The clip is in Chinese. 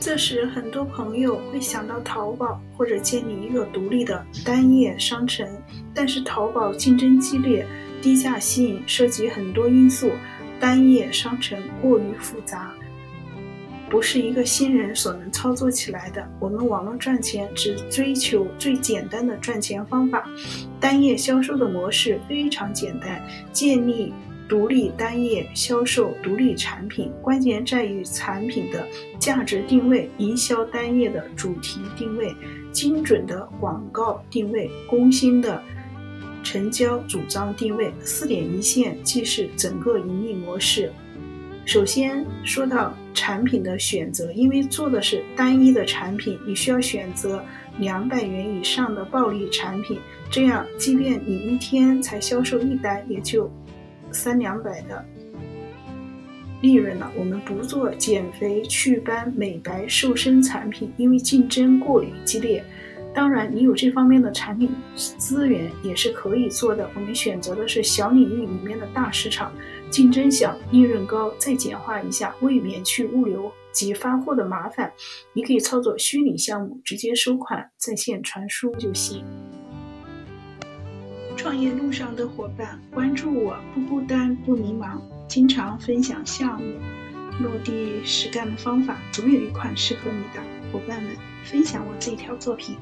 这时，很多朋友会想到淘宝或者建立一个独立的单页商城，但是淘宝竞争激烈，低价吸引，涉及很多因素，单页商城过于复杂，不是一个新人所能操作起来的。我们网络赚钱只追求最简单的赚钱方法，单页销售的模式非常简单，建立。独立单页销售独立产品，关键在于产品的价值定位、营销单页的主题定位、精准的广告定位、攻心的成交主张定位。四点一线即是整个盈利模式。首先说到产品的选择，因为做的是单一的产品，你需要选择两百元以上的暴利产品，这样即便你一天才销售一单，也就。三两百的利润了。我们不做减肥、祛斑、美白、瘦身产品，因为竞争过于激烈。当然，你有这方面的产品资源也是可以做的。我们选择的是小领域里面的大市场，竞争小，利润高，再简化一下，为免去物流及发货的麻烦，你可以操作虚拟项目，直接收款，在线传输就行。创业路上的伙伴，关注我，不孤单，不迷茫，经常分享项目落地实干的方法，总有一款适合你的。伙伴们，分享我这条作品。